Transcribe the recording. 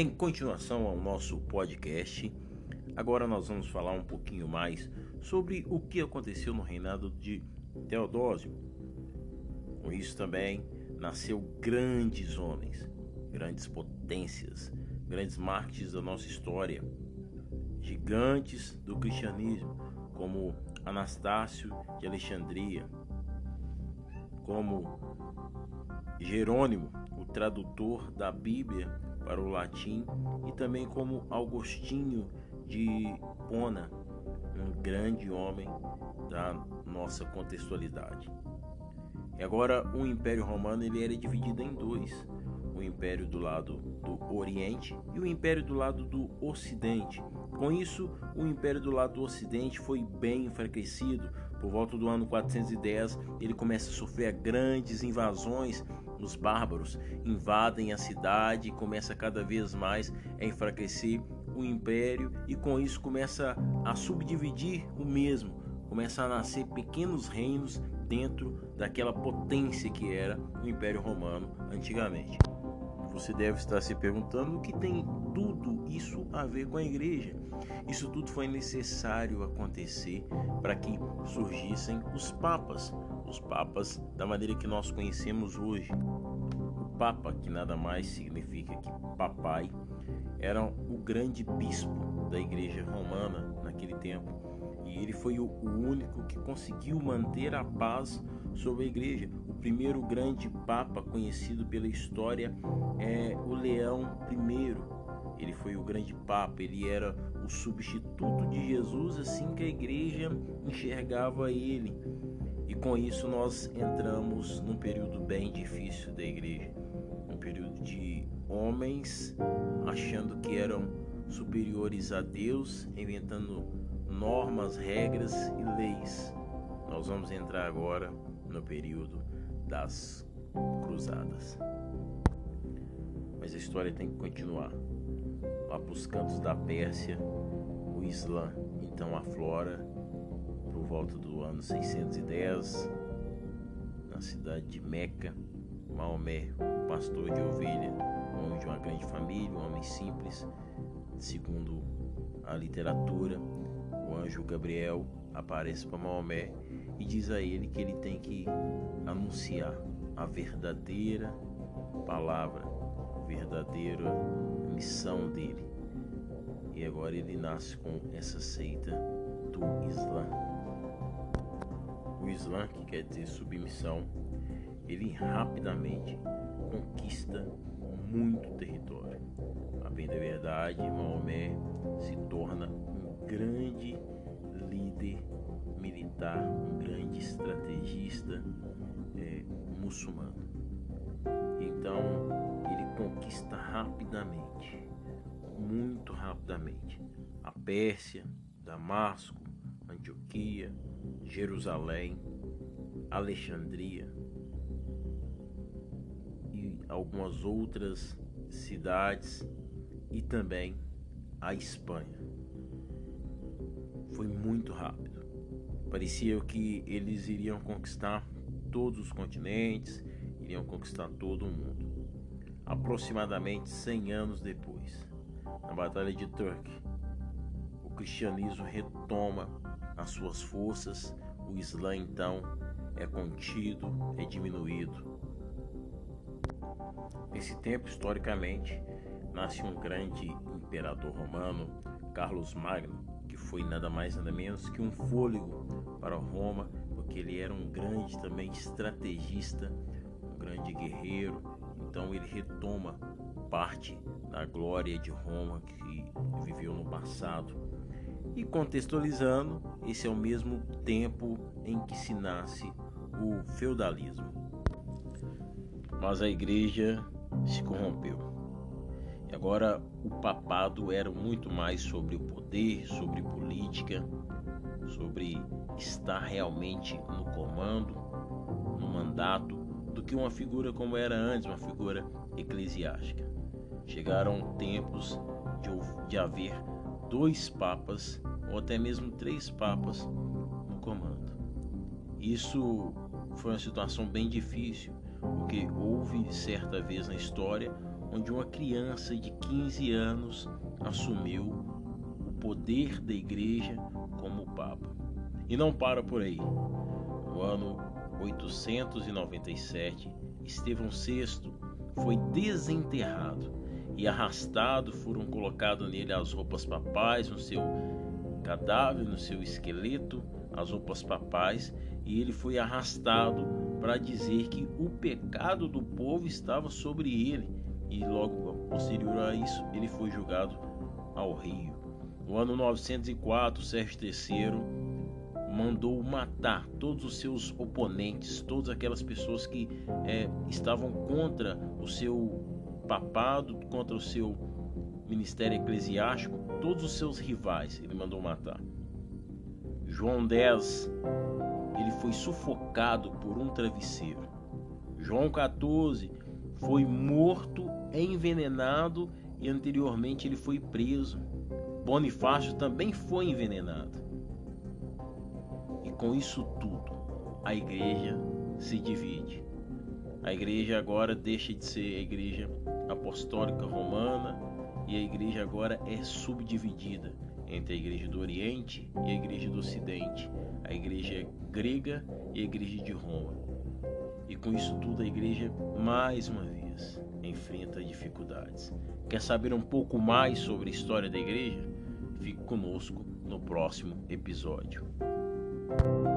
Em continuação ao nosso podcast, agora nós vamos falar um pouquinho mais sobre o que aconteceu no reinado de Teodósio. Com isso também nasceu grandes homens, grandes potências, grandes mártires da nossa história, gigantes do cristianismo, como Anastácio de Alexandria, como Jerônimo, o tradutor da Bíblia para o latim, e também como Augustinho de Pona, um grande homem da nossa contextualidade. E agora o Império Romano ele era dividido em dois: o Império do lado do Oriente e o Império do lado do Ocidente. Com isso, o Império do lado do Ocidente foi bem enfraquecido. Por volta do ano 410, ele começa a sofrer grandes invasões. Os bárbaros invadem a cidade e começa cada vez mais a enfraquecer o império e com isso começa a subdividir o mesmo, começa a nascer pequenos reinos dentro daquela potência que era o Império Romano antigamente. Você deve estar se perguntando o que tem tudo isso a ver com a igreja. Isso tudo foi necessário acontecer para que surgissem os papas, os papas da maneira que nós conhecemos hoje. O papa, que nada mais significa que papai, era o grande bispo da igreja romana naquele tempo. E ele foi o único que conseguiu manter a paz sobre a igreja. O primeiro grande papa conhecido pela história é o Leão I. Ele foi o grande papa, ele era o substituto de Jesus, assim que a igreja enxergava ele. E com isso nós entramos num período bem difícil da igreja, um período de homens achando que eram superiores a Deus, inventando normas, regras e leis. Nós vamos entrar agora no período das cruzadas. Mas a história tem que continuar. Lá para os cantos da Pérsia, o Islã então aflora por volta do ano 610 na cidade de Meca. Maomé, pastor de ovelha, homem de uma grande família, um homem simples, segundo a literatura, o anjo Gabriel aparece para Maomé e diz a ele que ele tem que anunciar a verdadeira palavra, a verdadeira missão dele. E agora ele nasce com essa seita do Islã. O Islã, que quer dizer submissão, ele rapidamente conquista muito território. A bem da verdade, Maomé se torna um grande líder militar, um grande estrategista é, muçulmano. Então conquista rapidamente, muito rapidamente, a Pérsia, Damasco, Antioquia, Jerusalém, Alexandria e algumas outras cidades e também a Espanha. Foi muito rápido. Parecia que eles iriam conquistar todos os continentes, iriam conquistar todo o mundo. Aproximadamente 100 anos depois, na Batalha de Turk, o cristianismo retoma as suas forças, o Islã então é contido, é diminuído. Nesse tempo, historicamente, nasce um grande imperador romano, Carlos Magno, que foi nada mais nada menos que um fôlego para Roma, porque ele era um grande também estrategista, um grande guerreiro. Então ele retoma parte da glória de Roma que viveu no passado. E contextualizando, esse é o mesmo tempo em que se nasce o feudalismo. Mas a igreja se corrompeu. E agora o papado era muito mais sobre o poder, sobre política, sobre estar realmente no comando, no mandato, do que uma figura como era antes, uma figura eclesiástica. Chegaram tempos de, de haver dois papas ou até mesmo três papas no comando. Isso foi uma situação bem difícil, porque houve certa vez na história onde uma criança de 15 anos assumiu o poder da igreja como Papa. E não para por aí. No ano 897, Estevão VI foi desenterrado e arrastado foram colocadas nele as roupas papais no seu cadáver, no seu esqueleto, as roupas papais, e ele foi arrastado para dizer que o pecado do povo estava sobre ele, e logo posterior a isso ele foi julgado ao rio. No ano 904, Sérgio III mandou matar todos os seus oponentes, todas aquelas pessoas que é, estavam contra o seu papado, contra o seu ministério eclesiástico, todos os seus rivais ele mandou matar. João X, ele foi sufocado por um travesseiro. João XIV foi morto, envenenado e anteriormente ele foi preso. Bonifácio também foi envenenado. Com isso tudo, a igreja se divide. A igreja agora deixa de ser a igreja apostólica romana e a igreja agora é subdividida entre a igreja do Oriente e a igreja do Ocidente, a igreja grega e a igreja de Roma. E com isso tudo a igreja mais uma vez enfrenta dificuldades. Quer saber um pouco mais sobre a história da igreja? Fique conosco no próximo episódio. Thank you.